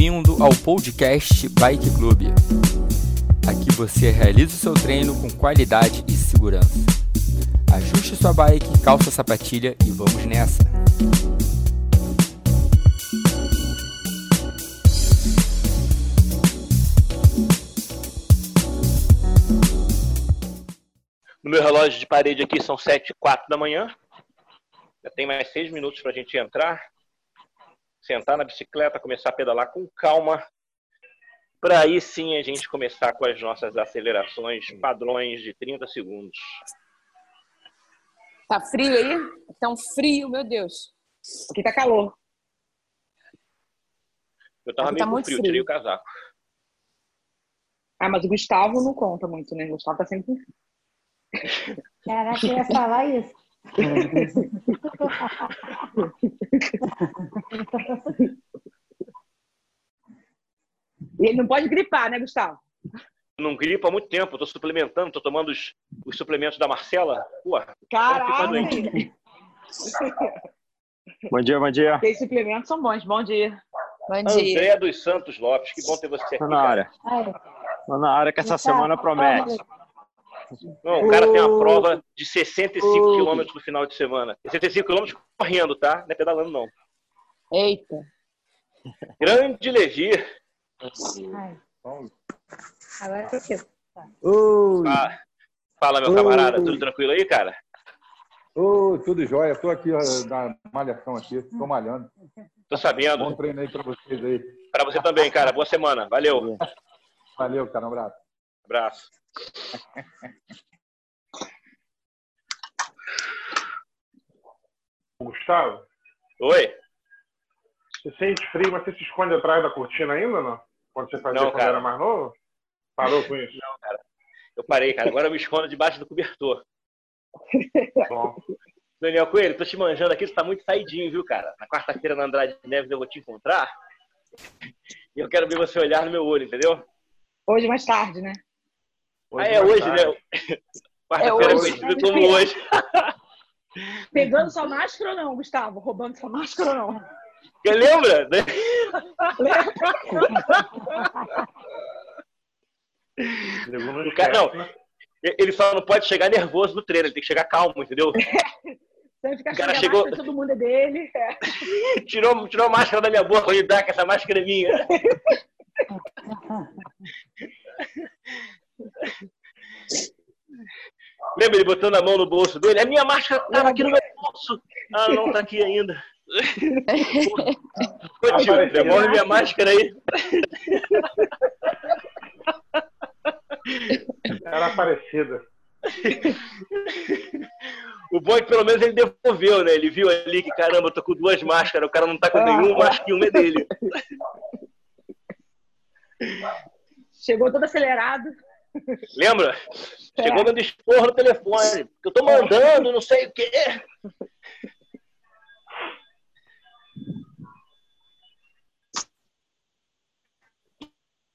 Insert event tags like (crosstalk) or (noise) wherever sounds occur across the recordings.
Bem-vindo ao podcast Bike Club. Aqui você realiza o seu treino com qualidade e segurança. Ajuste sua bike, calça a sapatilha e vamos nessa! No meu relógio de parede aqui são 7 e 4 da manhã. Já tem mais 6 minutos para a gente entrar, sentar na bicicleta, começar a pedalar com calma, para aí sim a gente começar com as nossas acelerações padrões de 30 segundos. Tá frio aí? Tão frio, meu Deus. Aqui tá calor. Eu tava Aqui meio tá com muito frio, frio. tirei o casaco. Ah, mas o Gustavo não conta muito, né? O Gustavo tá sempre com frio. Caraca, eu ia falar isso. E ele não pode gripar, né, Gustavo? Não gripo há muito tempo, tô suplementando, tô tomando os, os suplementos da Marcela. Pô, Caraca! doente. Bom dia, bom dia. Aqueles suplementos são bons. Bom dia. Bom dia. André dos Santos Lopes, que bom ter você aqui. Tô na área. Tô na área que essa Gustavo, semana promete. Não, o cara tem uma prova de 65 Ô. quilômetros no final de semana. 65 quilômetros correndo, tá? Não é pedalando, não. Eita. Grande Levi. Agora eu. Oi, Fala, fala, meu camarada. Tudo tranquilo aí, cara? oi, tudo jóia. Estou aqui ó, na malhação aqui, estou malhando. Tô sabendo. Bom treino aí para vocês aí. Pra você também, cara. Boa semana. Valeu. Valeu, cara, um abraço. Abraço. Gustavo, Oi. você sente frio, mas você se esconde atrás da cortina ainda, ou não? Quando você fazia Não, quando cara. era mais novo? Parou com isso? Eu parei, cara. Agora eu me escondo debaixo do cobertor. Bom, Daniel Coelho, tô te manjando aqui. Você tá muito saidinho, viu, cara? Na quarta-feira na Andrade Neves eu vou te encontrar. E eu quero ver você olhar no meu olho, entendeu? Hoje mais tarde, né? Ah, é hoje, tarde. né? (laughs) Quarta-feira É é hoje. conhecido como hoje. (laughs) Pegando sua máscara ou não, Gustavo? Roubando sua máscara ou não? Você lembra? (laughs) né? O cara, não, né? ele só não pode chegar nervoso no treino, ele tem que chegar calmo, entendeu? Você fica O cara chegou- máscara todo mundo é dele. É. Tirou, tirou a máscara da minha boca, ele dá que essa máscara é minha. Lembra ele botando a mão no bolso dele? A minha máscara tava aqui no meu bolso. Ah, não, tá aqui ainda. Ô, tio, devolve minha máscara aí. Era parecida. O bom é que pelo menos ele devolveu, né? Ele viu ali que, caramba, eu tô com duas máscaras, o cara não tá com nenhuma, acho que uma é dele. Chegou todo acelerado. Lembra? É. Chegou dando esporro no telefone. Que eu tô mandando, não sei o quê.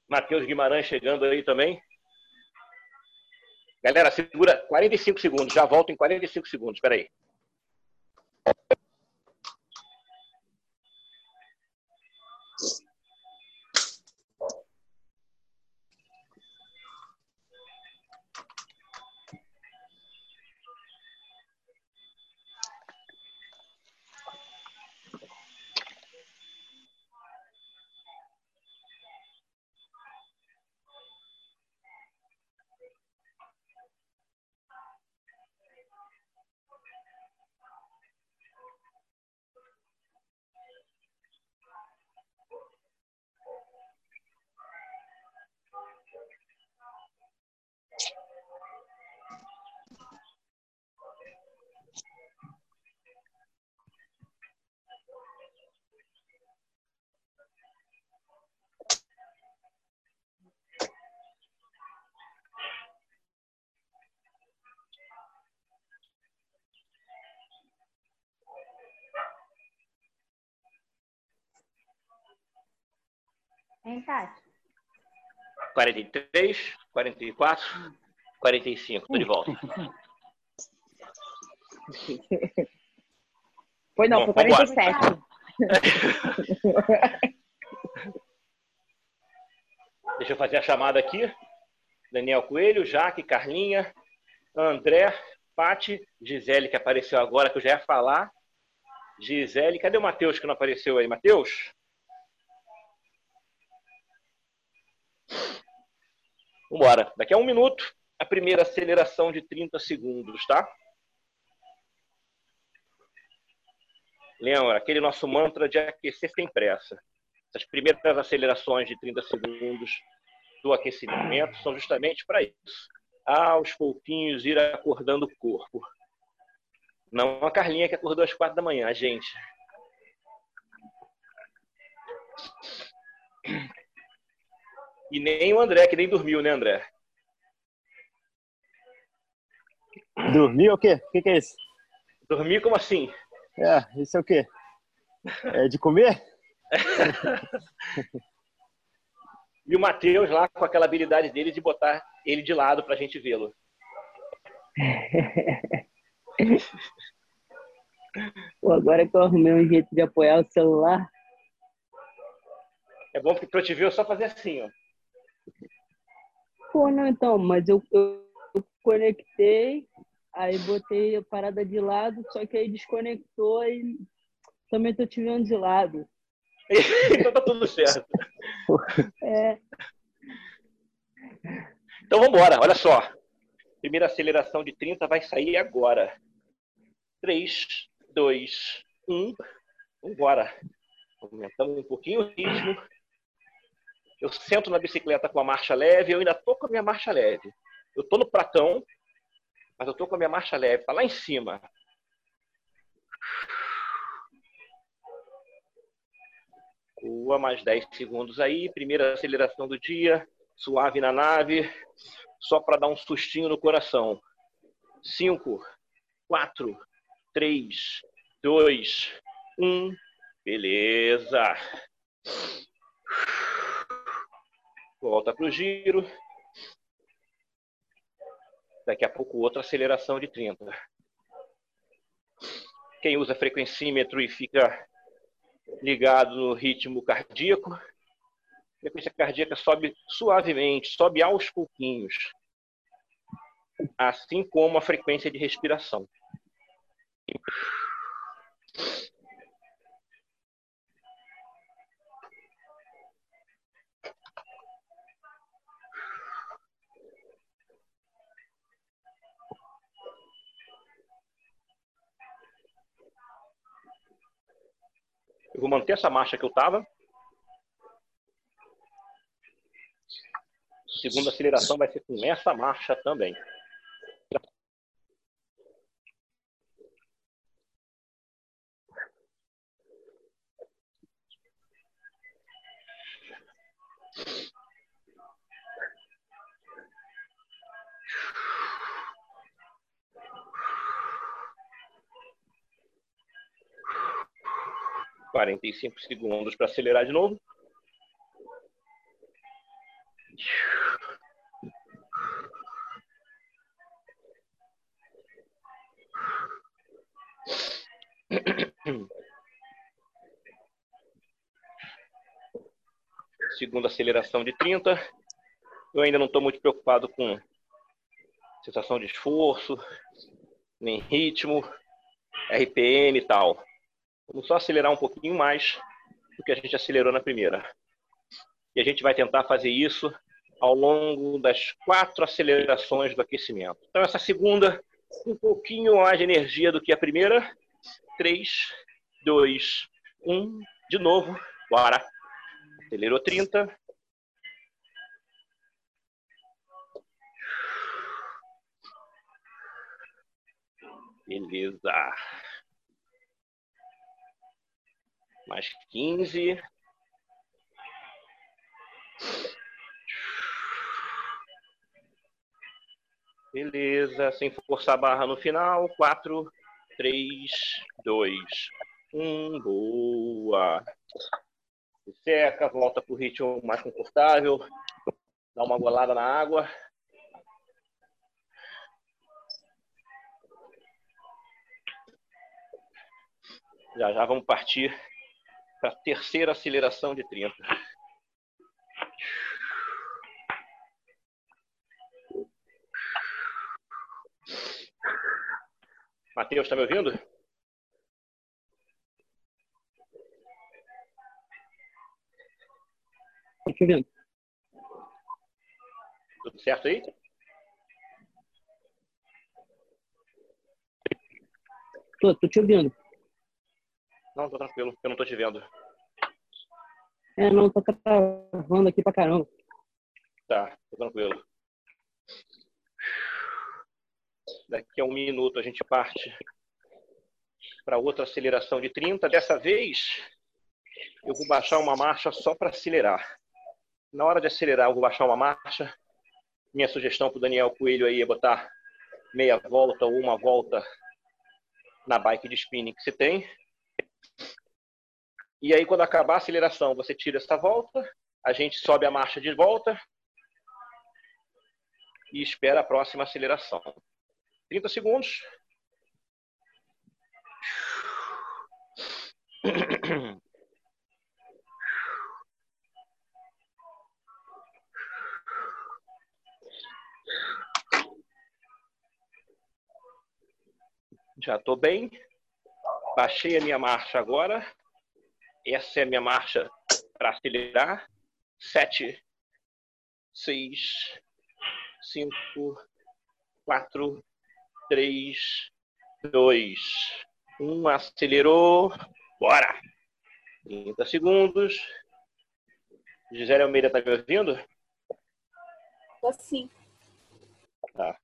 Matheus Guimarães chegando aí também. Galera, segura 45 segundos. Já volto em 45 segundos. Espera aí. Hein, Cássio? 43, 44, 45. Tô de volta. (laughs) Foi não, Bom, foi vambora. (laughs) 47. Deixa eu fazer a chamada aqui. Daniel Coelho, Jaque, Carlinha, André, Pati, Gisele, que apareceu agora, que eu já ia falar. Gisele, cadê o Matheus que não apareceu aí? Matheus? Vambora. Daqui a um minuto, a primeira aceleração de 30 segundos, tá? Lembra, aquele nosso mantra de aquecer sem pressa. Essas primeiras acelerações de 30 segundos do aquecimento são justamente para isso. Aos pouquinhos ir acordando o corpo. Não a Carlinha que acordou às quatro da manhã, a gente. E nem o André, que nem dormiu, né, André? Dormiu o quê? O que, que é isso? Dormir como assim? É, isso é o quê? É de comer? (laughs) e o Matheus lá com aquela habilidade dele de botar ele de lado pra gente vê-lo. (laughs) Pô, agora que eu arrumei um jeito de apoiar o celular. É bom porque pra eu te ver eu só fazer assim, ó. Pô, não, então, mas eu, eu, eu conectei, aí botei a parada de lado, só que aí desconectou e também tô te vendo de lado. (laughs) então tá tudo certo. (laughs) É. Então vamos embora, olha só. Primeira aceleração de 30 vai sair agora. 3, 2, 1. Vambora. Aumentamos um pouquinho o ritmo. Eu sento na bicicleta com a marcha leve, eu ainda tô com a minha marcha leve. Eu tô no pratão, mas eu tô com a minha marcha leve, tá lá em cima. Boa, mais 10 segundos aí. Primeira aceleração do dia. Suave na nave. Só para dar um sustinho no coração. 5, 4, 3, 2, 1. Beleza. Volta para o giro. Daqui a pouco outra aceleração de 30. Quem usa frequencímetro e fica ligado no ritmo cardíaco. A frequência cardíaca sobe suavemente, sobe aos pouquinhos. Assim como a frequência de respiração. Eu vou manter essa marcha que eu estava. Segunda aceleração vai ser com essa marcha também. Quarenta e cinco segundos para acelerar de novo. Segunda aceleração de 30. Eu ainda não estou muito preocupado com sensação de esforço, nem ritmo, RPM e tal. Vamos só acelerar um pouquinho mais do que a gente acelerou na primeira. E a gente vai tentar fazer isso ao longo das quatro acelerações do aquecimento. Então, essa segunda, um pouquinho mais de energia do que a primeira. 3, 2, 1. De novo. Bora. Acelerou 30. Beleza. Mais 15. Beleza, sem forçar a barra no final. 4, 3, 2, 1. Boa. Se seca, volta para o ritmo mais confortável. Dá uma golada na água. Já já vamos partir a terceira aceleração de 30. Matheus, está me ouvindo? Estou te ouvindo. Tudo certo aí? Estou te ouvindo. Não, tô tranquilo, eu não tô te vendo. É, não, tá travando aqui pra caramba. Tá, tô tranquilo. Daqui a um minuto a gente parte para outra aceleração de 30. Dessa vez, eu vou baixar uma marcha só para acelerar. Na hora de acelerar, eu vou baixar uma marcha. Minha sugestão para o Daniel Coelho aí é botar meia volta ou uma volta na bike de spinning que você tem. E aí, quando acabar a aceleração, você tira essa volta, a gente sobe a marcha de volta e espera a próxima aceleração. 30 segundos. Já estou bem. Baixei a minha marcha agora. Essa é a minha marcha para acelerar. Sete, seis, cinco, quatro, três, dois, um. Acelerou. Bora! 30 segundos. Gisele Almeida está me ouvindo? Tô sim. Tá.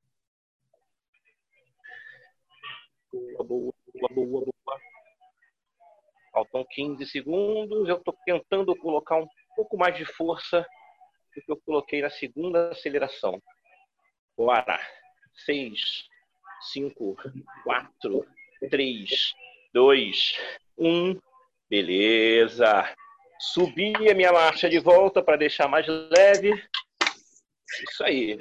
Boa, boa, boa, boa, boa. Faltam 15 segundos. Eu estou tentando colocar um pouco mais de força do que eu coloquei na segunda aceleração. Bora. 6, 5, 4, 3, 2, 1. Beleza. Subi a minha marcha de volta para deixar mais leve. Isso aí.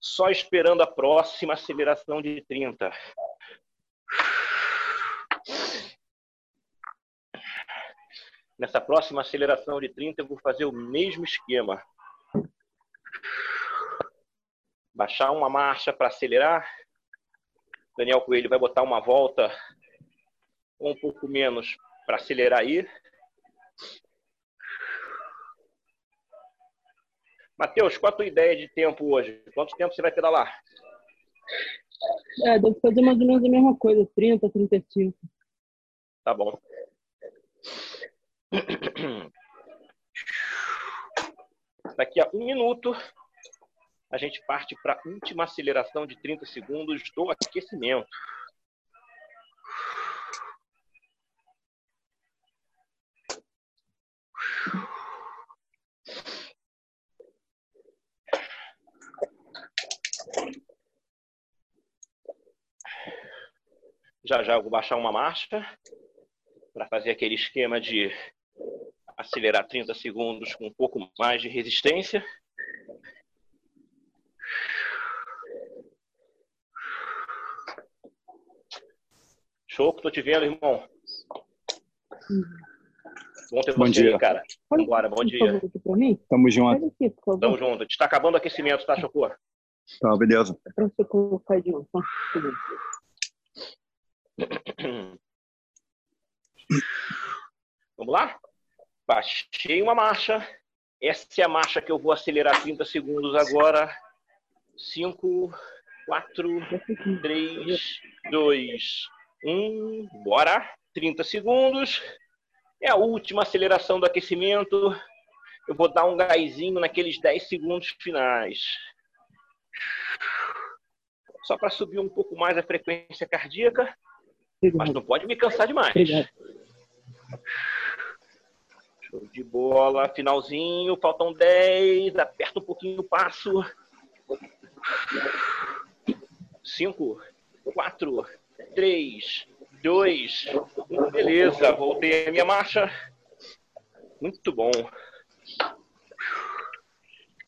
Só esperando a próxima aceleração de 30. Nessa próxima aceleração de 30, eu vou fazer o mesmo esquema. Baixar uma marcha para acelerar. Daniel Coelho vai botar uma volta um pouco menos para acelerar aí. Matheus, qual a tua ideia de tempo hoje? Quanto tempo você vai pedalar? É, deve fazer mais ou menos a mesma coisa, 30, 35. Tá bom. (clears throat) Daqui a um minuto, a gente parte para a última aceleração de 30 segundos do aquecimento. Já já eu vou baixar uma marcha para fazer aquele esquema de acelerar 30 segundos com um pouco mais de resistência. Show, que tô te vendo, irmão. Bom ter Bom você dia. aí, cara. Vambora, bom dia. Tamo junto. Aqui, favor. Tamo junto. A gente tá acabando o aquecimento, tá, Chocô? Tá, beleza. Pra você colocar de novo. (clears throat) Vamos lá? Baixei uma marcha. Essa é a marcha que eu vou acelerar 30 segundos agora. 5, 4, 3, 2, 1. Bora. 30 segundos. É a última aceleração do aquecimento. Eu vou dar um gásinho naqueles 10 segundos finais. Só para subir um pouco mais a frequência cardíaca, mas não pode me cansar demais. Obrigado. Show de bola. Finalzinho, faltam 10. Aperta um pouquinho o passo. 5, 4, 3, 2, 1. Beleza, voltei a minha marcha. Muito bom.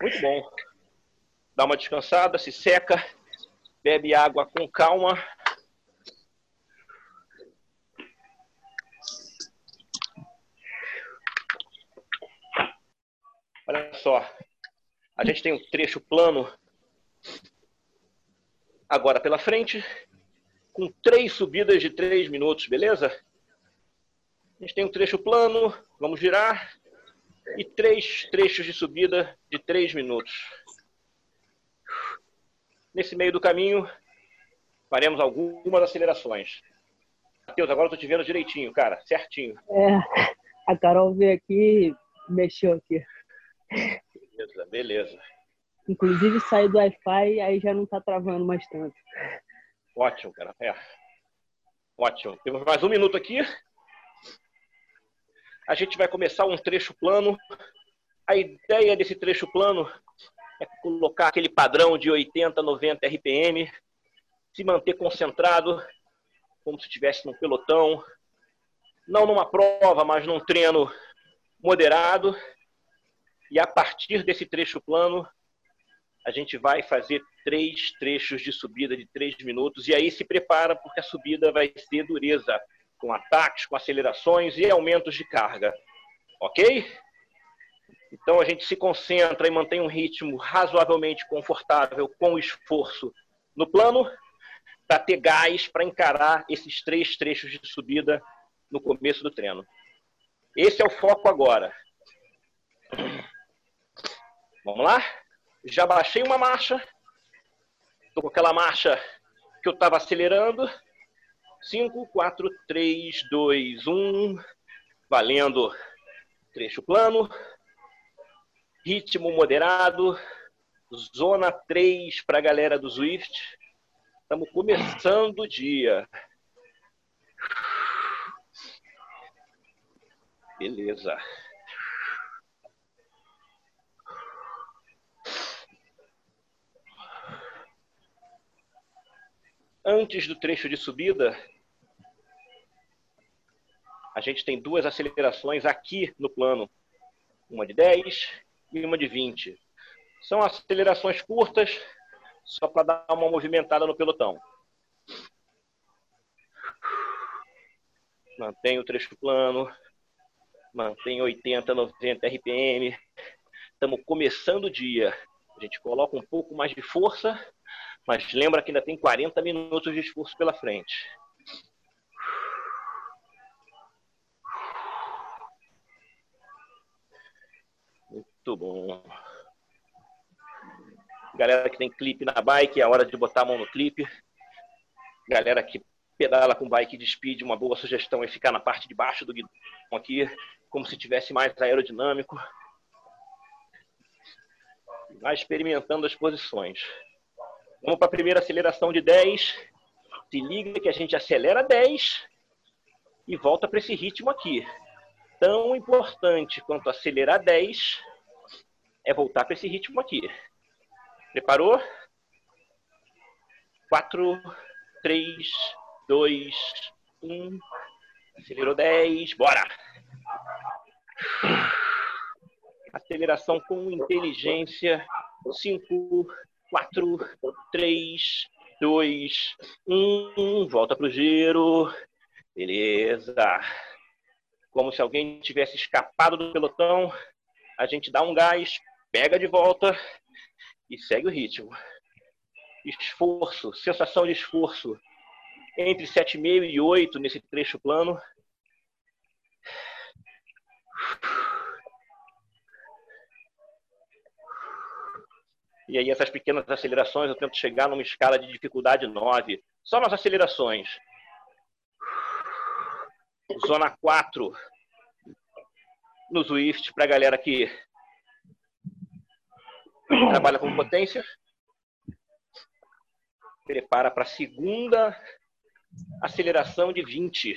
Muito bom. Dá uma descansada, se seca, bebe água com calma. Olha só, a gente tem um trecho plano agora pela frente com três subidas de três minutos, beleza? A gente tem um trecho plano, vamos girar, e três trechos de subida de três minutos. Nesse meio do caminho, faremos algumas acelerações. Matheus, agora eu tô te vendo direitinho, cara, certinho. É, a Carol veio aqui mexeu aqui. Beleza, beleza. Inclusive saí do Wi-Fi aí já não tá travando mais tanto. Ótimo, cara. É. Ótimo. Temos mais um minuto aqui. A gente vai começar um trecho plano. A ideia desse trecho plano é colocar aquele padrão de 80, 90 RPM, se manter concentrado, como se estivesse num pelotão, não numa prova, mas num treino moderado. E a partir desse trecho plano, a gente vai fazer três trechos de subida de três minutos e aí se prepara porque a subida vai ser dureza, com ataques, com acelerações e aumentos de carga. Ok? Então a gente se concentra e mantém um ritmo razoavelmente confortável com esforço no plano para ter gás para encarar esses três trechos de subida no começo do treino. Esse é o foco agora. Vamos lá? Já baixei uma marcha. Estou com aquela marcha que eu estava acelerando. 5, 4, 3, 2, 1. Valendo. Trecho plano. Ritmo moderado. Zona 3 para a galera do Swift. Estamos começando o dia. Beleza. Antes do trecho de subida, a gente tem duas acelerações aqui no plano. Uma de 10 e uma de 20. São acelerações curtas, só para dar uma movimentada no pelotão. Mantém o trecho plano, mantém 80, 90 RPM. Estamos começando o dia. A gente coloca um pouco mais de força mas lembra que ainda tem 40 minutos de esforço pela frente. Muito bom. Galera que tem clipe na bike, é hora de botar a mão no clipe. Galera que pedala com bike de speed, uma boa sugestão é ficar na parte de baixo do guidão aqui, como se tivesse mais aerodinâmico. Vai experimentando as posições. Vamos para a primeira aceleração de 10. Se liga que a gente acelera 10 e volta para esse ritmo aqui. Tão importante quanto acelerar 10 é voltar para esse ritmo aqui. Preparou? 4, 3, 2, 1. Acelerou 10. Bora! Aceleração com inteligência. 5, 4, 3, 2, 1. Volta para o giro. Beleza. Como se alguém tivesse escapado do pelotão. A gente dá um gás, pega de volta e segue o ritmo. Esforço, sensação de esforço. Entre 7,5 e 8 nesse trecho plano. E aí essas pequenas acelerações eu tento chegar numa escala de dificuldade 9. Só nas acelerações. Zona 4 no Swift para a galera que trabalha com potência. Prepara para a segunda aceleração de 20.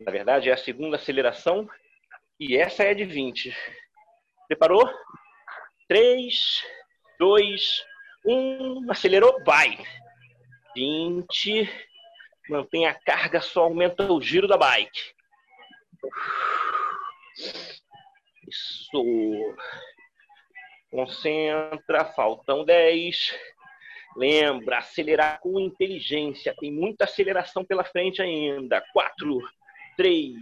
Na verdade, é a segunda aceleração e essa é de 20. Preparou? 3, 2, 1. Acelerou, vai. 20. Mantém a carga, só aumenta o giro da bike. Isso. Concentra, faltam 10. Lembra, acelerar com inteligência. Tem muita aceleração pela frente ainda. 4, 3,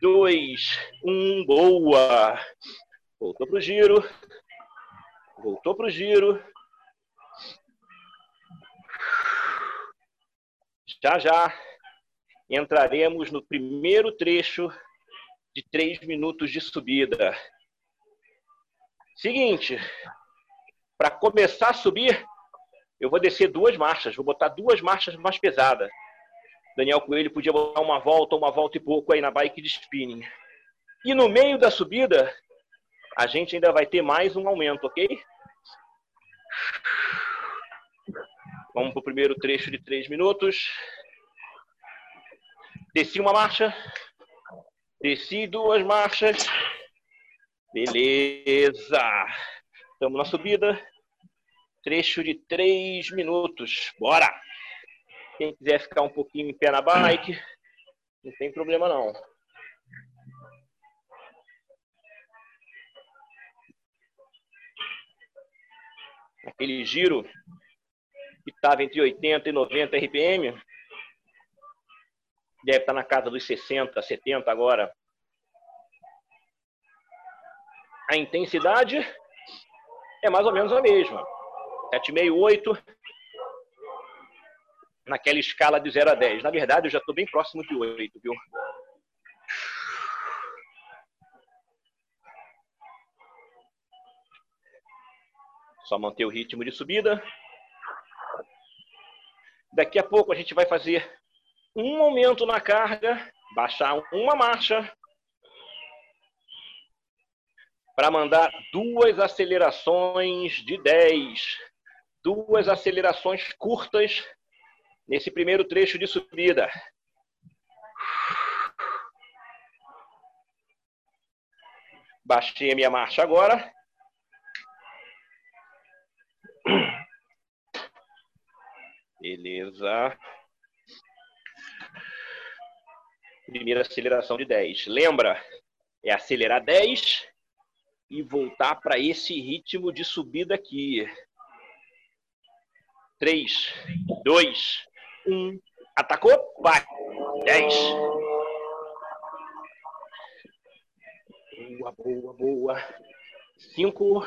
2, 1. Boa. Voltou pro giro. Voltou para o giro. Já já entraremos no primeiro trecho de três minutos de subida. Seguinte, para começar a subir, eu vou descer duas marchas, vou botar duas marchas mais pesadas. Daniel Coelho podia botar uma volta, uma volta e pouco aí na bike de spinning. E no meio da subida, a gente ainda vai ter mais um aumento, ok? Vamos para o primeiro trecho de três minutos. Desci uma marcha. Desci duas marchas. Beleza. Estamos na subida. Trecho de três minutos. Bora! Quem quiser ficar um pouquinho em pé na bike, não tem problema não. Aquele giro que estava entre 80 e 90 RPM, deve estar na casa dos 60, 70 agora. A intensidade é mais ou menos a mesma. 7,5, 8. Naquela escala de 0 a 10. Na verdade, eu já estou bem próximo de 8, viu? Só manter o ritmo de subida. Daqui a pouco a gente vai fazer um aumento na carga, baixar uma marcha, para mandar duas acelerações de 10. Duas acelerações curtas nesse primeiro trecho de subida. Baixei a minha marcha agora. Beleza. Primeira aceleração de 10. Lembra? É acelerar 10 e voltar para esse ritmo de subida aqui. 3, 2, 1. Atacou? Vai. 10. Boa, boa, boa. 5,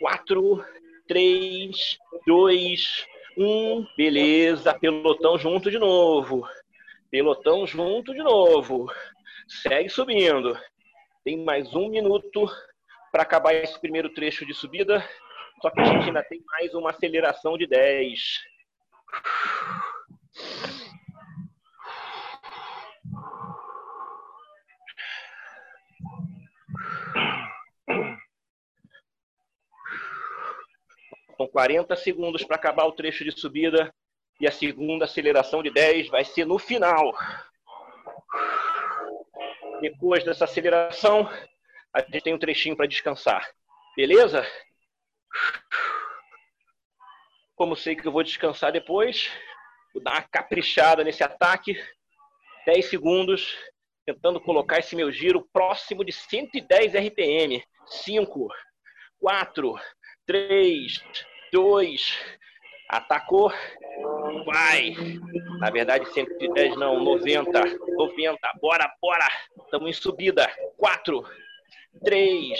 4, 3, 2, 1. Beleza. Pelotão junto de novo. Pelotão junto de novo. Segue subindo. Tem mais um minuto para acabar esse primeiro trecho de subida. Só que a gente ainda tem mais uma aceleração de 10. São 40 segundos para acabar o trecho de subida e a segunda aceleração de 10 vai ser no final. Depois dessa aceleração, a gente tem um trechinho para descansar. Beleza? Como sei que eu vou descansar depois, vou dar uma caprichada nesse ataque. 10 segundos, tentando colocar esse meu giro próximo de 110 RPM. 5, 4, 3, 2, atacou, vai. Na verdade, 110 não, 90, 90, bora, bora. Estamos em subida. 4, 3,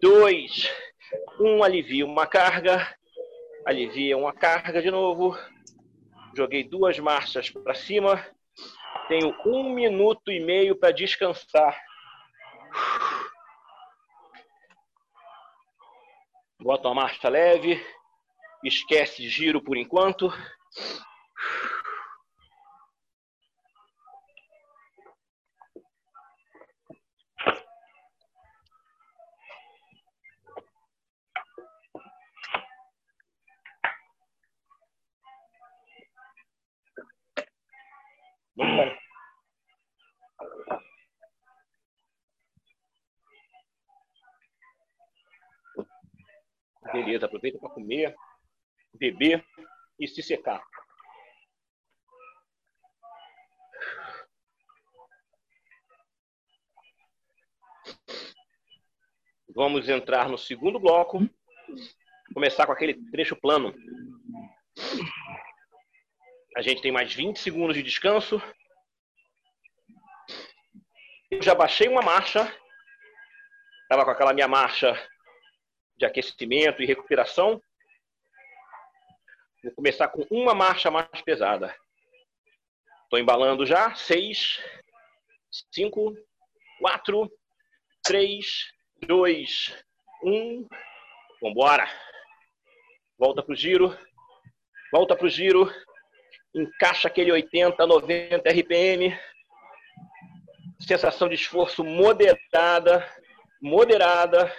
2, 1, alivia uma carga, alivia uma carga de novo, joguei duas marchas para cima, tenho um minuto e meio para descansar. Bota uma marcha leve, esquece giro por enquanto. Muito Beleza, aproveita para comer, beber e se secar. Vamos entrar no segundo bloco. Começar com aquele trecho plano. A gente tem mais 20 segundos de descanso. Eu já baixei uma marcha. Estava com aquela minha marcha de aquecimento e recuperação. Vou começar com uma marcha mais pesada. Tô embalando já. Seis, cinco, quatro, três, dois, um. Vambora. Volta pro giro. Volta pro giro. Encaixa aquele 80, 90 RPM. Sensação de esforço moderada. Moderada.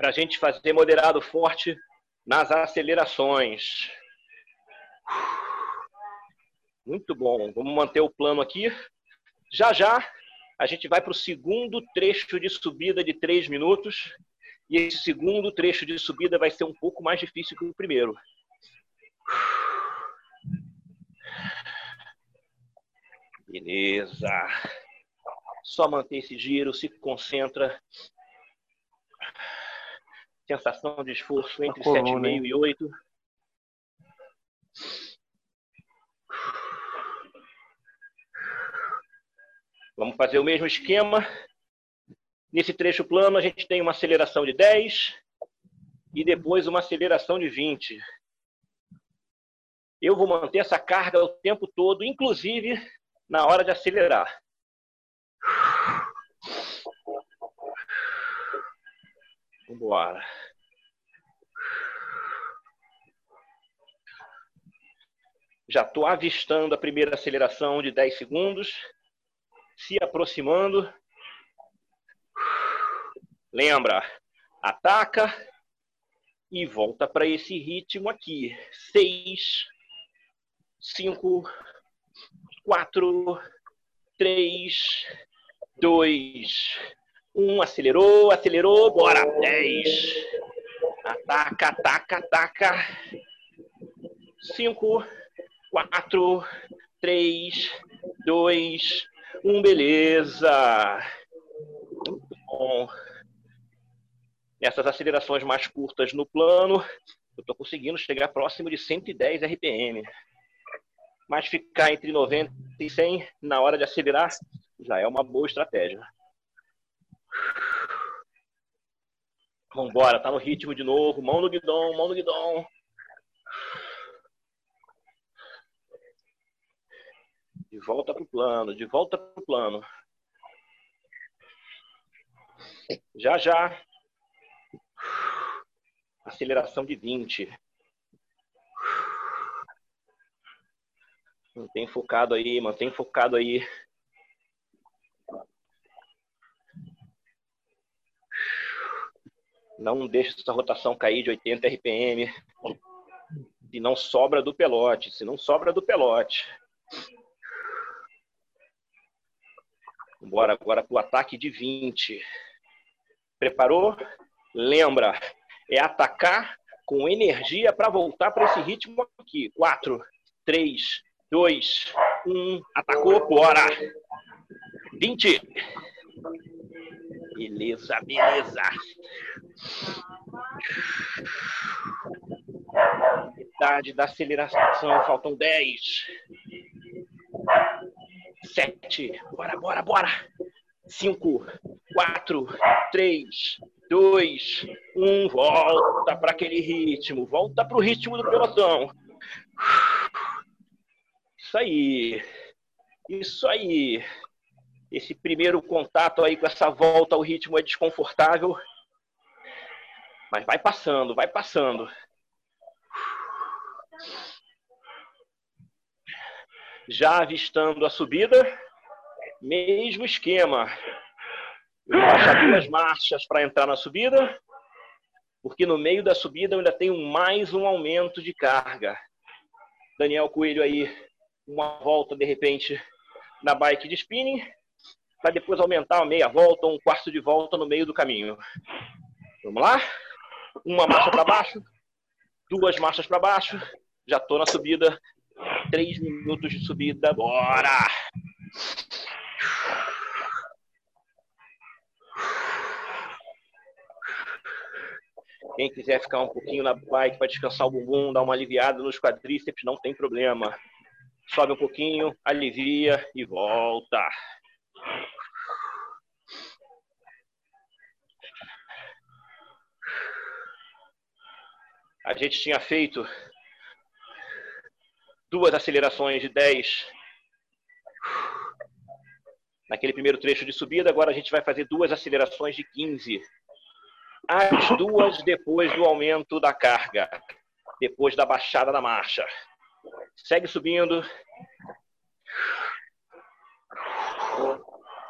Para a gente fazer moderado forte nas acelerações. Muito bom. Vamos manter o plano aqui. Já já a gente vai para o segundo trecho de subida de três minutos. E esse segundo trecho de subida vai ser um pouco mais difícil que o primeiro. Beleza. Só manter esse giro, se concentra. Sensação de esforço entre 7,5 e 8. Vamos fazer o mesmo esquema. Nesse trecho plano, a gente tem uma aceleração de 10 e depois uma aceleração de 20. Eu vou manter essa carga o tempo todo, inclusive na hora de acelerar. Vambora. Já estou avistando a primeira aceleração de 10 segundos se aproximando. Lembra, ataca e volta para esse ritmo aqui. Seis, cinco, quatro, três, dois, um. Acelerou, acelerou, bora. Dez. Ataca, ataca, ataca. Cinco, quatro, três, dois, um, beleza. Muito bom. Nessas acelerações mais curtas no plano, eu estou conseguindo chegar próximo de 110 RPM. Mas ficar entre 90 e 100 na hora de acelerar já é uma boa estratégia. Vambora, tá no ritmo de novo. Mão no guidão, mão no guidão. De volta para o plano, de volta para o plano. Já, já. Aceleração de 20. Mantém focado aí, mantém focado aí. Não deixe essa rotação cair de 80 RPM. Se não sobra do pelote, se não sobra do pelote. Bora agora para o ataque de 20. Preparou? Lembra, é atacar com energia para voltar para esse ritmo aqui. 4, 3, 2, 1. Atacou, bora! 20. Beleza, beleza. Metade da aceleração, faltam 10 sete, bora, bora, bora. Cinco, quatro, três, dois, um, volta para aquele ritmo, volta para o ritmo do pelotão. Isso aí, isso aí. Esse primeiro contato aí com essa volta ao ritmo é desconfortável, mas vai passando, vai passando. Já avistando a subida, mesmo esquema. Vou achar duas marchas para entrar na subida, porque no meio da subida eu ainda tenho mais um aumento de carga. Daniel Coelho aí, uma volta de repente na bike de spinning, para depois aumentar a meia volta ou um quarto de volta no meio do caminho. Vamos lá? Uma marcha para baixo, duas marchas para baixo, já estou na subida Três minutos de subida, bora! Quem quiser ficar um pouquinho na bike para descansar o bumbum, dar uma aliviada nos quadríceps, não tem problema. Sobe um pouquinho, alivia e volta. A gente tinha feito duas acelerações de 10 naquele primeiro trecho de subida. Agora a gente vai fazer duas acelerações de 15. As duas depois do aumento da carga, depois da baixada da marcha. Segue subindo.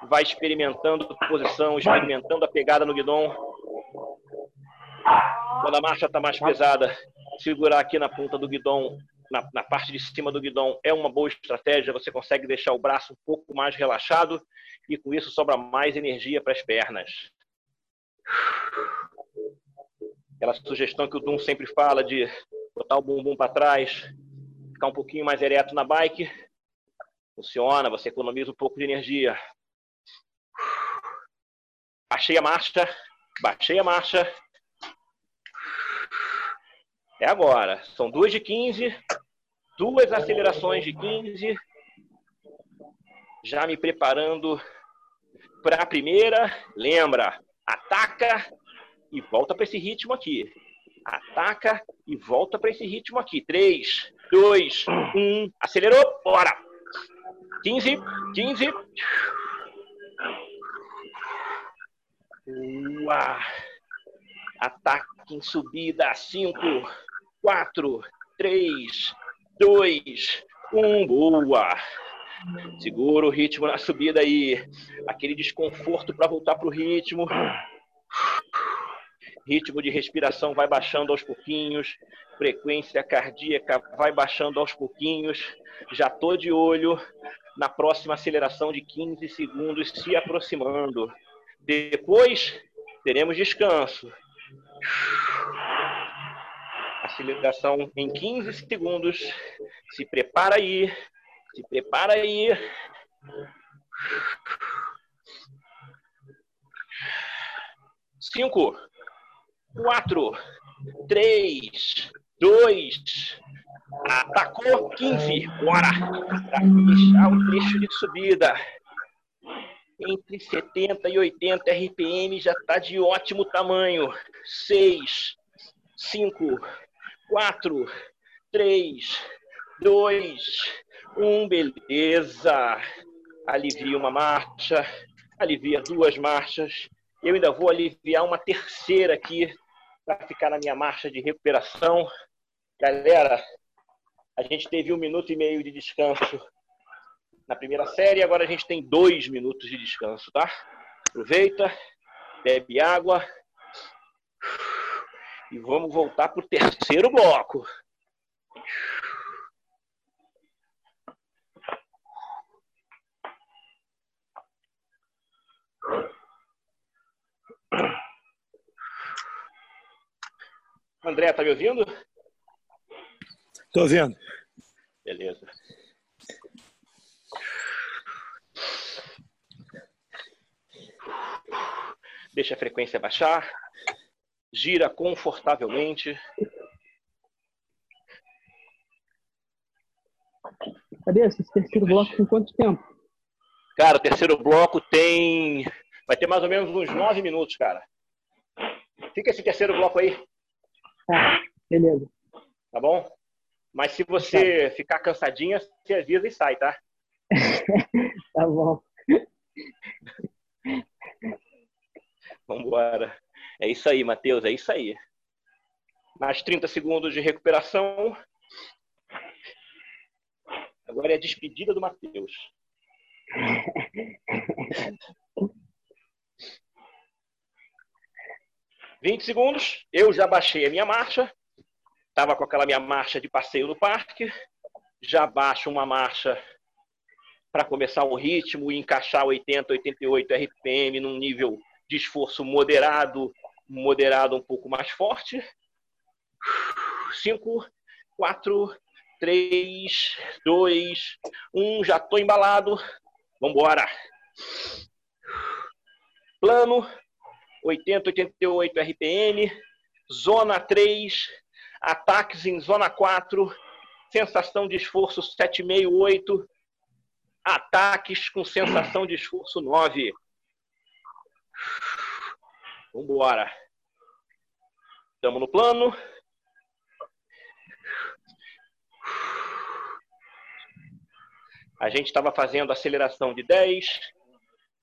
Vai experimentando posição, experimentando a pegada no guidão. Quando a marcha está mais pesada, segurar aqui na ponta do guidão, na, na, parte de cima do guidão, é uma boa estratégia. Você consegue deixar o braço um pouco mais relaxado e com isso sobra mais energia para as pernas. Aquela sugestão que o Dum sempre fala de botar o bumbum para trás, ficar um pouquinho mais ereto na bike. Funciona, você economiza um pouco de energia. Baixei a marcha, baixei a marcha. É agora. São duas de 15, duas acelerações de 15. Já me preparando para a primeira. Lembra, ataca e volta para esse ritmo aqui. Ataca e volta para esse ritmo aqui. 3, 2, 1. Acelerou, bora! 15, 15. Uau. Ataque em subida. 5, 4, 3, 2, 1. Boa! Segura o ritmo na subida aí. Aquele desconforto para voltar para o ritmo. Ritmo de respiração vai baixando aos pouquinhos. Frequência cardíaca vai baixando aos pouquinhos. Já tô de olho na próxima aceleração de 15 segundos se aproximando. Depois teremos descanso. Aceleração em 15 segundos. Se prepara aí. Se prepara aí. Cinco, quatro, três, dois, atacou, quinze, bora, para fechar o trecho de subida. Entre 70 e 80 RPM já está de ótimo tamanho. Seis, cinco, quatro, três, dois, um, beleza. Alivia uma marcha, alivia duas marchas. Eu ainda vou aliviar uma terceira aqui para ficar na minha marcha de recuperação. Galera, a gente teve um minuto e meio de descanso na primeira série, agora a gente tem dois minutos de descanso, tá? Aproveita, bebe água e vamos voltar para o terceiro bloco. André, tá me ouvindo? Tô ouvindo. Beleza. Deixa a frequência baixar. Gira confortavelmente. Cadê esse terceiro bloco com quanto tempo? Cara, o terceiro bloco tem. Vai ter mais ou menos uns nove minutos, cara. Fica esse terceiro bloco aí. Tá, beleza. Tá bom? Mas se você tá. ficar cansadinha, você avisa e sai, tá? (laughs) tá bom. Vambora. É isso aí, Matheus, é isso aí. Mais 30 segundos de recuperação. Agora é a despedida do Matheus. 20 segundos, eu já baixei a minha marcha, estava com aquela minha marcha de passeio no parque, já baixo uma marcha para começar o ritmo e encaixar 80, 88 RPM num nível de esforço moderado, moderado um pouco mais forte. 5, 4, 3, 2, 1, já estou embalado. Vamos embora. Plano, 80, 88 RPM, zona 3, ataques em zona 4, sensação de esforço 7,68, ataques com sensação de esforço 9. Vamos embora. Estamos no plano. A gente estava fazendo aceleração de 10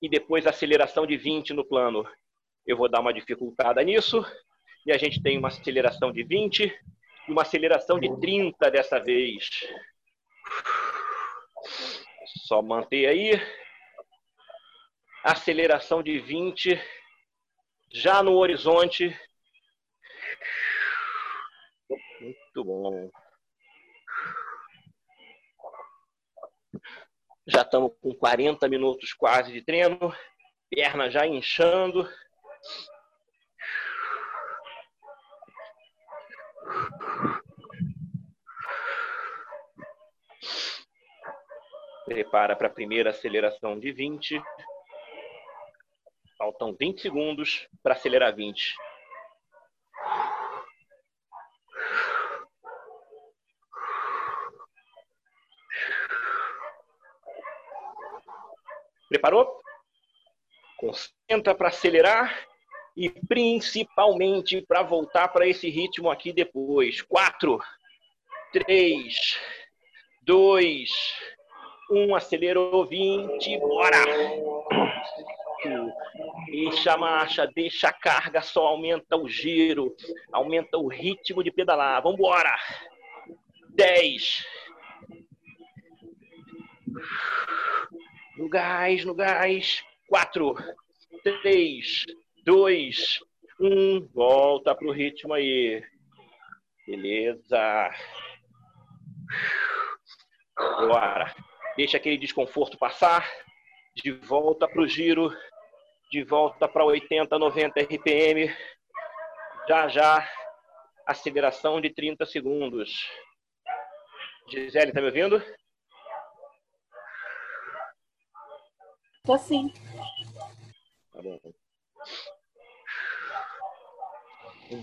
e depois aceleração de 20 no plano. Eu vou dar uma dificultada nisso. E a gente tem uma aceleração de 20 e uma aceleração de 30 dessa vez. Só manter aí. Aceleração de 20 já no horizonte. Muito bom. Já estamos com 40 minutos quase de treino, perna já inchando. Prepara para a primeira aceleração de 20. Faltam 20 segundos para acelerar 20. Preparou? Concentra para acelerar e principalmente para voltar para esse ritmo aqui depois. Quatro, três, dois, um, acelerou, vinte, bora! Deixa a marcha, deixa a carga, só aumenta o giro, aumenta o ritmo de pedalar. Vamos embora! Dez, no gás, no gás. Quatro, três, dois, um. Volta pro ritmo aí. Beleza. Bora. Deixa aquele desconforto passar. De volta pro giro. De volta para 80, 90 RPM. Já, já. Aceleração de 30 segundos. Gisele, tá me ouvindo? Tô sim. Tá bom.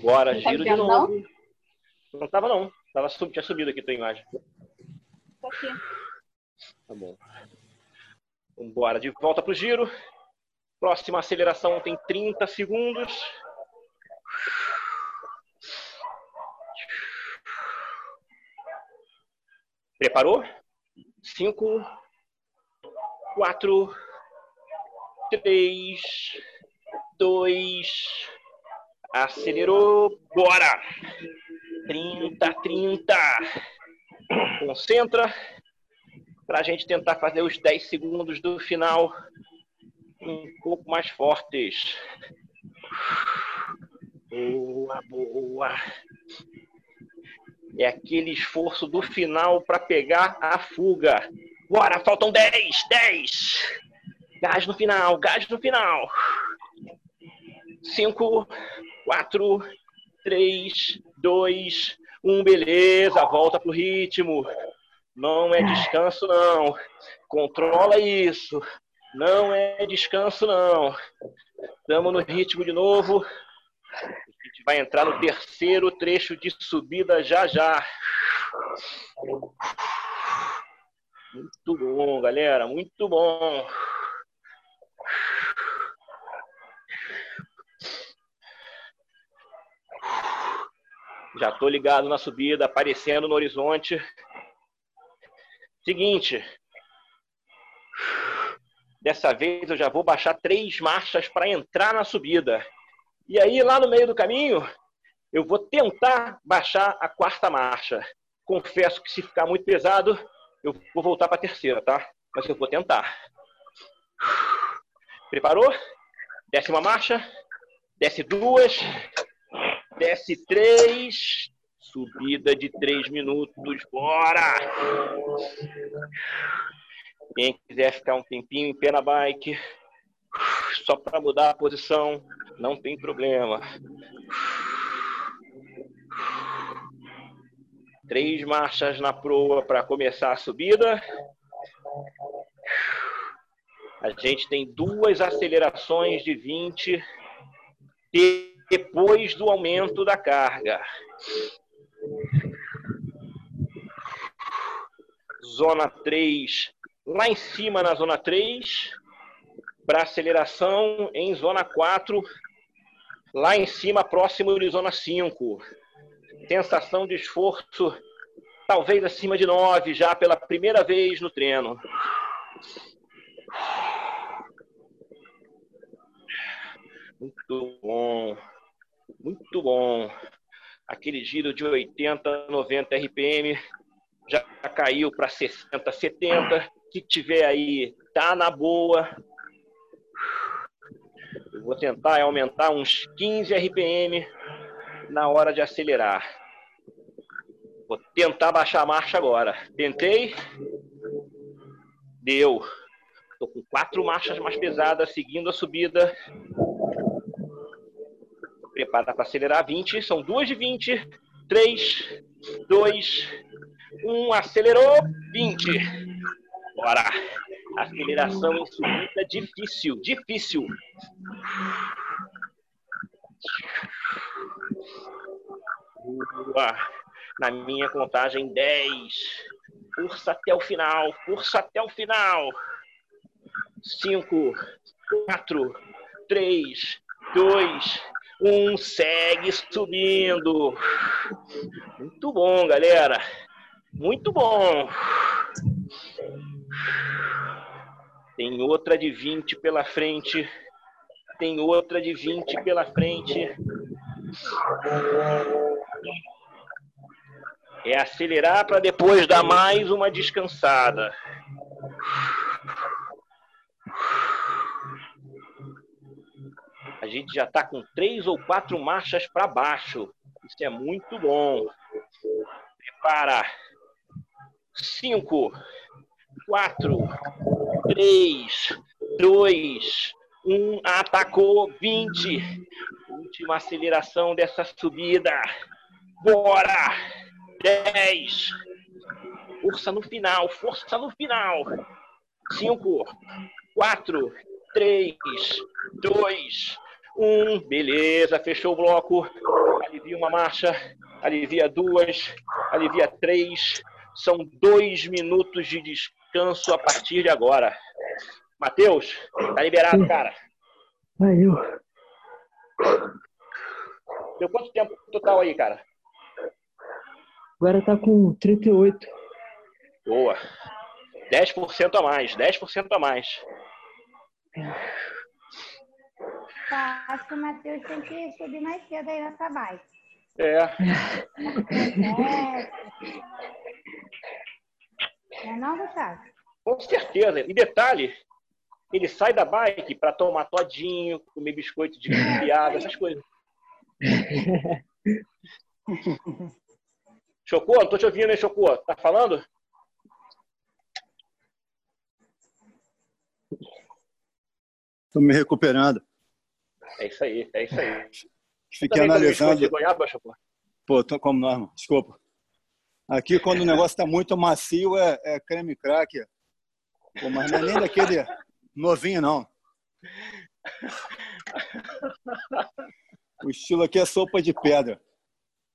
Bora, Não tá giro de novo. Não? tava não. Tava sub... Tinha subido aqui a tua imagem. Tô aqui. Tá bom. Vambora, de volta pro giro. Próxima aceleração tem 30 segundos. Preparou? 5, 4, 3, 2, acelerou, bora! 30, 30. Concentra para a gente tentar fazer os 10 segundos do final um pouco mais fortes. Boa, boa. É aquele esforço do final para pegar a fuga. Bora, faltam 10, 10. Gás no final, gás no final. 5, 4, 3, 2, 1. Beleza, volta pro ritmo. Não é descanso, não. Controla isso. Não é descanso, não. Estamos no ritmo de novo. A gente vai entrar no terceiro trecho de subida já já. Muito bom, galera. Muito bom. Já estou ligado na subida, aparecendo no horizonte. Seguinte. Dessa vez eu já vou baixar três marchas para entrar na subida. E aí, lá no meio do caminho, eu vou tentar baixar a quarta marcha. Confesso que se ficar muito pesado, eu vou voltar para a terceira, tá? Mas eu vou tentar. Preparou? Desce uma marcha. Desce duas. Desce três. Subida de três minutos. Bora! Quem quiser ficar um tempinho em pé na bike, só para mudar a posição, não tem problema. Três marchas na proa para começar a subida. A gente tem duas acelerações de 20 depois do aumento da carga. Zona 3, lá em cima na zona 3, para aceleração em zona 4, lá em cima, próximo de zona 5. Sensação de esforço talvez acima de 9 já pela primeira vez no treino. Muito bom. Muito bom. Aquele giro de 80, 90 RPM já caiu para 60, 70. Se tiver aí, tá na boa. Eu vou tentar aumentar uns 15 RPM na hora de acelerar. Vou tentar baixar a marcha agora. Tentei. Deu. Estou com quatro marchas mais pesadas, seguindo a subida. Prepara para acelerar 20. São duas de 20. 3, 2, 1. Acelerou. 20. Bora. Aceleração em subida difícil. Difícil. Boa. Na minha contagem, 10. Força até o final. Força até o final. 5, 4, 3, 2, 1. Segue subindo. Muito bom, galera. Muito bom. Tem outra de 20 pela frente. Tem outra de 20 pela frente. É acelerar para depois dar mais uma descansada. A gente já está com três ou quatro marchas para baixo. Isso é muito bom. Prepara. Cinco, quatro, três, dois, um. Atacou. Vinte. Última aceleração dessa subida. Bora! 10. Força no final, força no final. 5, 4, 3, 2, 1. Beleza, fechou o bloco. Alivia uma marcha, alivia duas, alivia três. São dois minutos de descanso a partir de agora. Matheus, tá liberado, cara. Valeu. Deu quanto tempo total aí, cara? Agora tá com 38. Boa. 10% a mais, 10% a mais. Tá, acho que o Matheus tem que subir mais cedo aí nessa bike. É. É. (laughs) É não, Gustavo? Com certeza. E detalhe, ele sai da bike para tomar todinho, comer biscoito de piada, essas coisas. Chocou? Não tô te ouvindo, hein, Chocou? Tá falando? Tô me recuperando. É isso aí, é isso aí. Fiquei analisando. goiaba? Pô, tô como norma. Desculpa. Aqui, quando o negócio tá muito macio, é, é creme cracker. Pô, mas não é nem daquele novinho, não. O estilo aqui é sopa de pedra.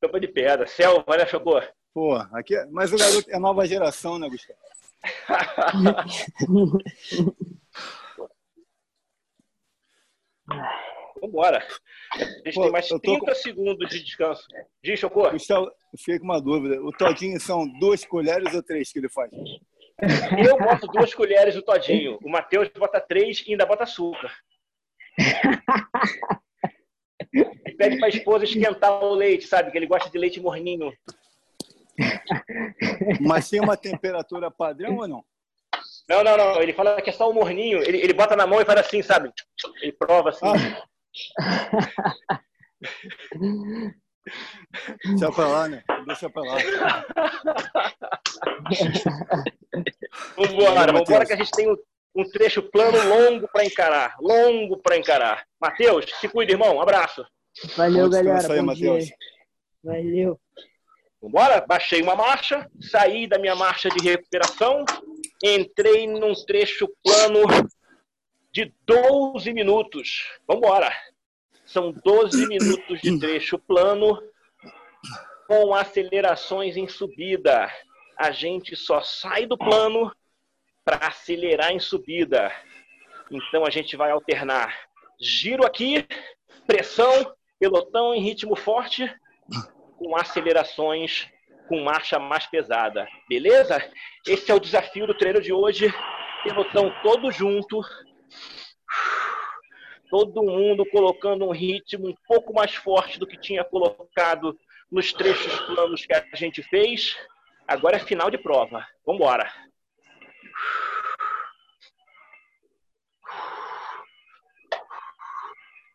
Sopa de pedra. Selva, né, Chocou? Pô, aqui, é- mas o garoto é nova geração, né, Gustavo? (laughs) Vambora. A gente Pô, tem mais eu tô 30 segundos de descanso. Diz, Chocou? Gustavo, eu fiquei com uma dúvida. O todinho são duas colheres ou três que ele faz? Eu boto duas colheres do todinho. O Matheus bota três e ainda bota açúcar. E pede pra esposa esquentar o leite, sabe? Que ele gosta de leite morninho. Mas tem uma temperatura padrão ou não? Não, não, não. Ele fala que é só o morninho. Ele, ele bota na mão e faz assim, sabe? Ele prova assim. Deixa pra lá, né? Deixa pra lá. Vambora, vambora que a gente tem um, um trecho plano longo pra encarar. Longo pra encarar. Matheus, se cuida, irmão. Um abraço. Valeu, galera. aí, Bom Matheus. dia. Valeu. Vambora? Baixei uma marcha, saí da minha marcha de recuperação, entrei num trecho plano de 12 minutos. Vambora! São 12 minutos de (clears throat) trecho plano com acelerações em subida. A gente só sai do plano para acelerar em subida. Então a gente vai alternar giro aqui, pressão, pelotão em ritmo forte, com acelerações com marcha mais pesada. Beleza? Esse é o desafio do treino de hoje. Pelotão todo junto. Todo mundo colocando um ritmo um pouco mais forte do que tinha colocado nos trechos planos que a gente fez. Agora é final de prova. Vamos embora.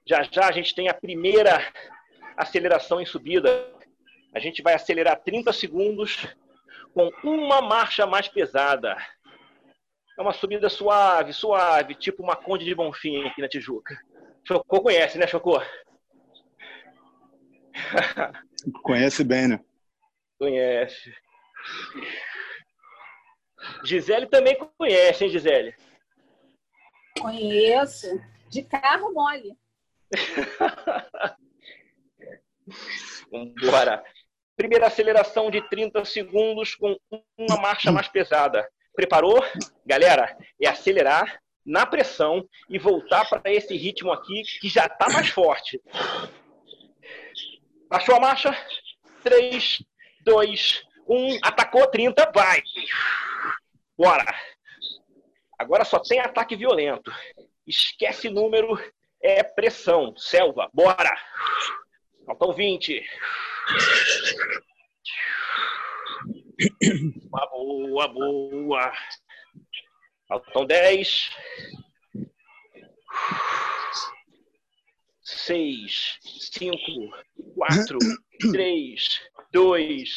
Já já a gente tem a primeira aceleração em subida. A gente vai acelerar 30 segundos com uma marcha mais pesada. É uma subida suave, suave, tipo uma Conde de Bonfim aqui na Tijuca. Chocô conhece, né, Chocô? (laughs) Conhece bem, né? Conhece. Gisele também conhece, hein, Gisele? Conheço. De carro mole. (laughs) Vambora. Primeira aceleração de 30 segundos com uma marcha mais pesada. Preparou? Galera, é acelerar na pressão e voltar para esse ritmo aqui que já está mais forte. Baixou a marcha? 3, 2, 1. Atacou 30, vai! Bora! Agora só tem ataque violento. Esquece número, é pressão. Selva, bora! Faltam 20. Boa, boa, boa. Faltam 10. 6, 5, 4, 3, 2,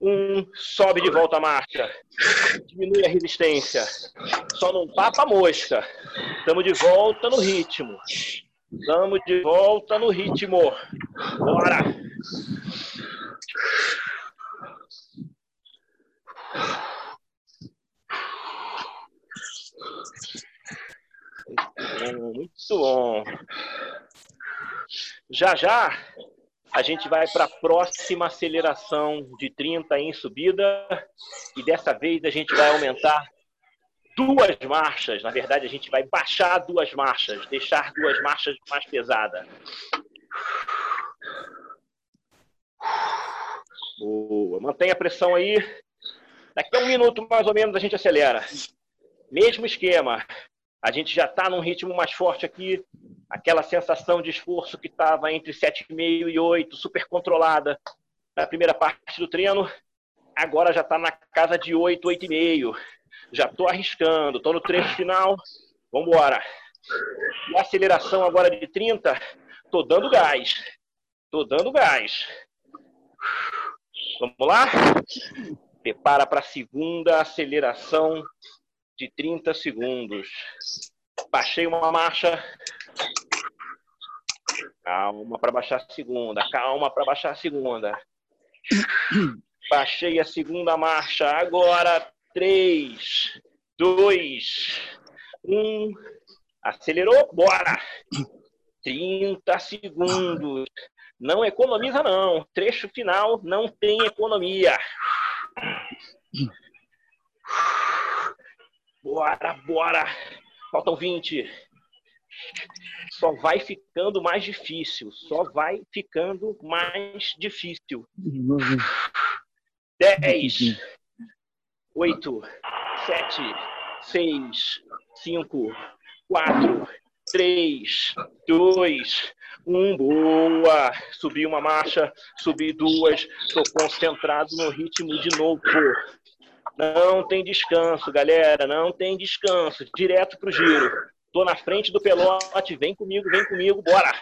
1. Sobe de volta a marcha. Diminui a resistência. Só não tapa a mosca. Estamos de volta no ritmo. Estamos de volta no ritmo. Bora! Muito bom. Já já a gente vai para a próxima aceleração de 30 em subida e dessa vez a gente vai aumentar duas marchas. Na verdade, a gente vai baixar duas marchas, deixar duas marchas mais pesadas. Boa. Mantenha a pressão aí. Daqui a um minuto, mais ou menos, a gente acelera. Mesmo esquema. A gente já está num ritmo mais forte aqui. Aquela sensação de esforço que estava entre 7,5 e 8, super controlada na primeira parte do treino. Agora já está na casa de 8, 8,5. Já estou arriscando, estou no trecho final. Vamos embora. E aceleração agora de 30, estou dando gás. Estou dando gás. Vamos lá? Prepara para a segunda aceleração de 30 segundos. Baixei uma marcha. Calma para baixar a segunda. Calma para baixar a segunda. Baixei a segunda marcha. Agora, 3, 2, 1. Acelerou, bora! 30 segundos. Não economiza, não. Trecho final não tem economia. Bora, bora. Faltam 20. Só vai ficando mais difícil. Só vai ficando mais difícil. 10, 8, 7, 6, 5, 4, 3, 2, 1. Boa! Subi uma marcha, subi duas. Estou concentrado no ritmo de novo. Não tem descanso, galera. Não tem descanso. Direto pro giro. Tô na frente do pelote. Vem comigo, vem comigo. Bora!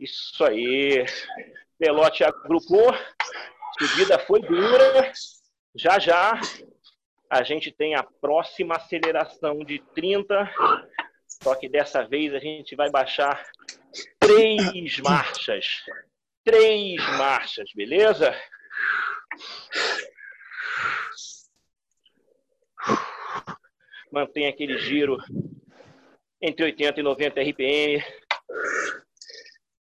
Isso aí. Pelote agrupou. Subida foi dura. Já já a gente tem a próxima aceleração de 30. Só que dessa vez a gente vai baixar três marchas três marchas, beleza? Mantém aquele giro entre 80 e 90 RPM.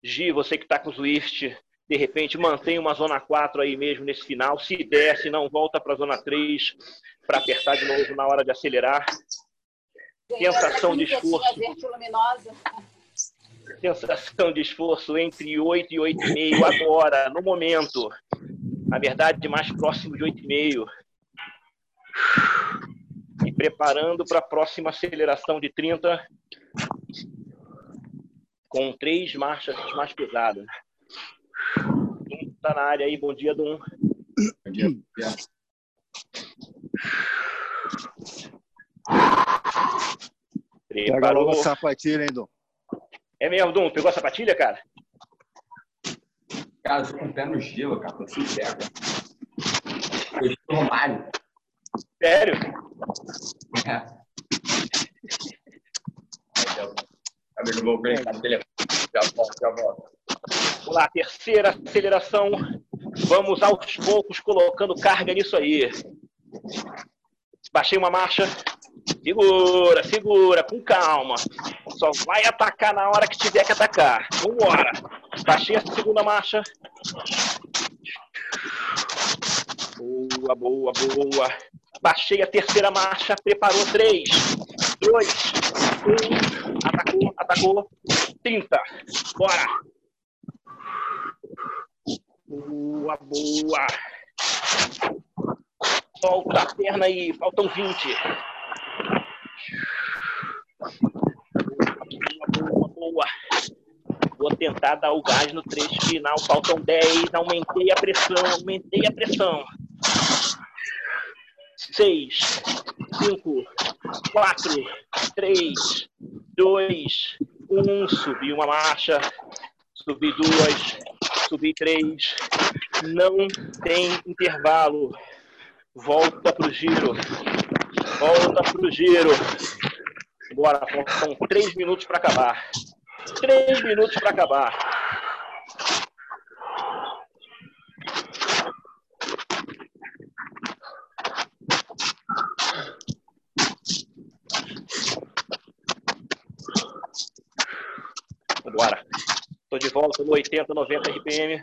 Gi, você que está com o Swift, de repente mantém uma zona 4 aí mesmo nesse final. Se desce, não volta para a zona 3 para apertar de novo na hora de acelerar. Sensação de esforço. Sensação de esforço entre 8 e 8,5 agora, no momento. Na verdade, mais próximo de 8,5. E preparando para a próxima aceleração de 30 com três marchas mais pesadas. Dum tá na área aí, bom dia, Dum. Bom dia. Pega Preparou. logo a sapatilha, hein, Dom? É mesmo, Dum? Pegou a sapatilha, cara? Cara, eu tô com o pé no gelo, cara. Tô sem pé, cara. Eu estou Romário. Sério? É. Brincar no telefone. Já volto, já volto. Vamos lá, terceira aceleração. Vamos aos poucos colocando carga nisso aí. Baixei uma marcha. Segura, segura, com calma. Só vai atacar na hora que tiver que atacar. Vambora. Baixei a segunda marcha. Boa, boa, boa. Baixei a terceira marcha. Preparou três, dois, um. Atacou, atacou. 30. Bora. Boa, boa. Solta a perna aí, faltam 20. Boa, boa. Vou tentar dar o gás no trecho final, faltam 10. Aumentei a pressão, aumentei a pressão. 6, 5, 4, 3, 2, 1. Subi uma marcha, subi duas, subi três. Não tem intervalo. Volta pro giro. Volta pro giro. Bora, faltam três minutos para acabar. Três minutos para acabar. Bora. Tô de volta no 80, 90 RPM.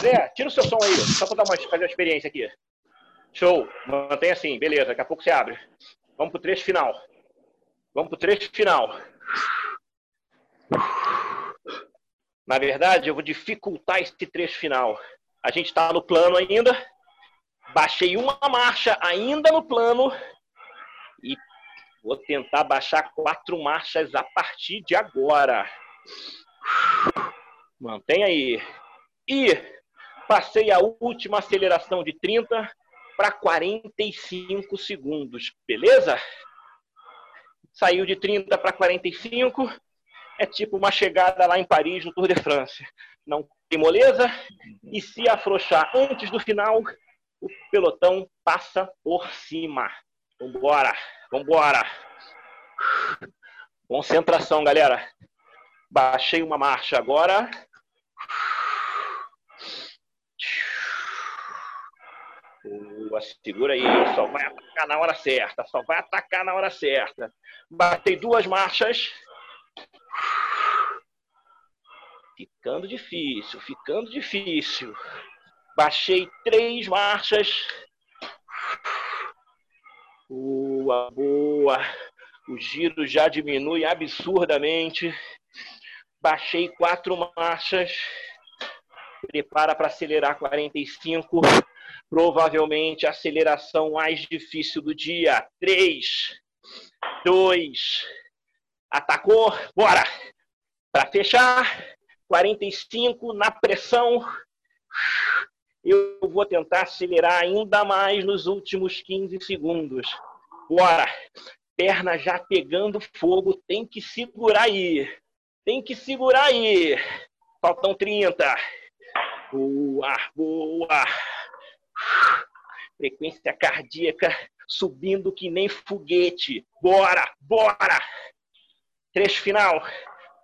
André, tira o seu som aí, só para dar uma, fazer uma experiência aqui. Show, mantém assim, beleza, daqui a pouco você abre. Vamos pro trecho final. Vamos pro trecho final. Na verdade, eu vou dificultar esse trecho final. A gente está no plano ainda. Baixei uma marcha ainda no plano. E vou tentar baixar quatro marchas a partir de agora. Mantém aí. E passei a última aceleração de 30 para 45 segundos. Beleza? Saiu de 30 para 45 é tipo uma chegada lá em Paris no Tour de France. Não tem moleza e se afrouxar antes do final, o pelotão passa por cima. Vambora, vambora. Concentração, galera. Baixei uma marcha agora. Boa, segura aí, só vai atacar na hora certa, só vai atacar na hora certa. Batei duas marchas. Ficando difícil, ficando difícil. Baixei três marchas. Boa, boa. O giro já diminui absurdamente. Baixei quatro marchas. Prepara para acelerar 45. Provavelmente a aceleração mais difícil do dia. Três, dois, atacou, bora! Para fechar, 45 na pressão. Eu vou tentar acelerar ainda mais nos últimos 15 segundos. Bora! Perna já pegando fogo, tem que segurar aí. Tem que segurar aí. Faltam 30. Boa, boa. Frequência cardíaca subindo que nem foguete. Bora, bora! Trecho final.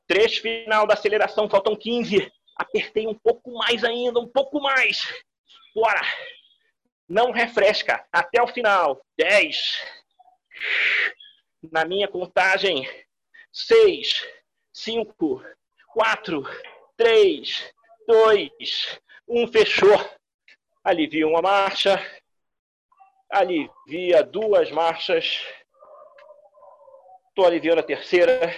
Trecho final da aceleração, faltam 15. Apertei um pouco mais ainda, um pouco mais. Bora! Não refresca até o final. 10. Na minha contagem. 6, 5, Quatro, três, dois, um, fechou. Alivia uma marcha. Alivia duas marchas. Estou aliviando a terceira.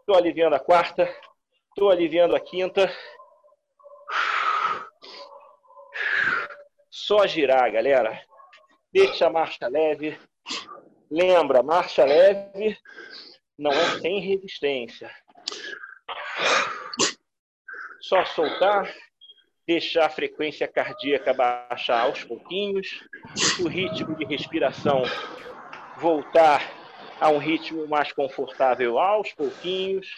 Estou aliviando a quarta. Estou aliviando a quinta. Só girar, galera. Deixa a marcha leve. Lembra, marcha leve não é sem resistência. Só soltar, deixar a frequência cardíaca baixar aos pouquinhos, o ritmo de respiração voltar a um ritmo mais confortável aos pouquinhos.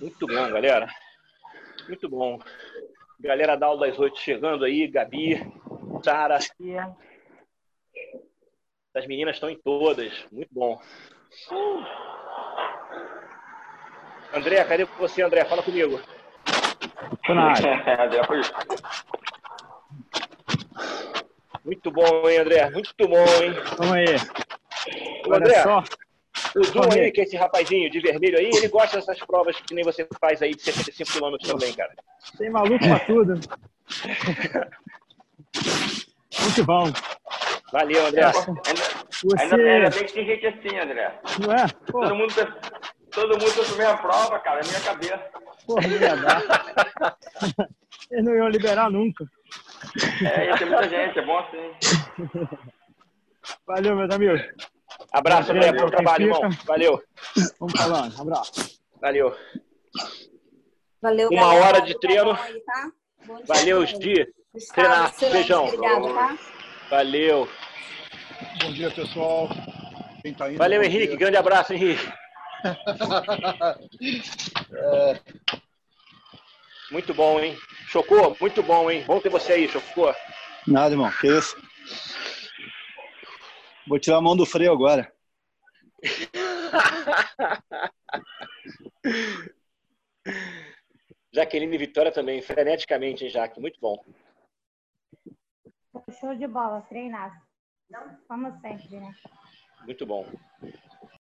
Muito bom, galera. Muito bom. Galera da aula das oito chegando aí, Gabi, Sara. As meninas estão em todas. Muito bom. André, cadê você, André? Fala comigo. Tô na área. (laughs) Muito bom, hein, André? Muito bom, hein? Vamos aí. Ô, André, só. o Zoom aí, que é esse rapazinho de vermelho aí, ele gosta dessas provas que nem você faz aí de 75 km também, cara. Tem maluco pra tudo. (laughs) Muito bom. Valeu, André. Você... Ainda, ainda bem que tem gente assim, André. Não é? Pô, Todo mundo, todo mundo fez a prova, cara, na minha cabeça. porra, não ia dar. (laughs) Eles não iam liberar nunca. É, ia ter muita gente, é bom assim. Valeu, meus amigos. Abraço, André. Bom trabalho, irmão. Valeu. Vamos falando. Abraço. Valeu. Valeu, Uma galera. hora de treino. Tá? Bom. Valeu, Gi. Gustavo, Treinar. Beijão. Obrigado, tá? Valeu. Bom dia, pessoal. Quem tá indo, Valeu, Henrique. dia. Grande abraço, Henrique. (laughs) É, Muito bom, hein? Chocou? Muito bom, hein? Bom ter você aí, Chocou. Nada, irmão. Que isso? Vou tirar a mão do freio agora. (laughs) Jaqueline Vitória também, freneticamente, hein, Jaque? Muito bom. Show de bola, treinar. Como sempre, né? Muito bom.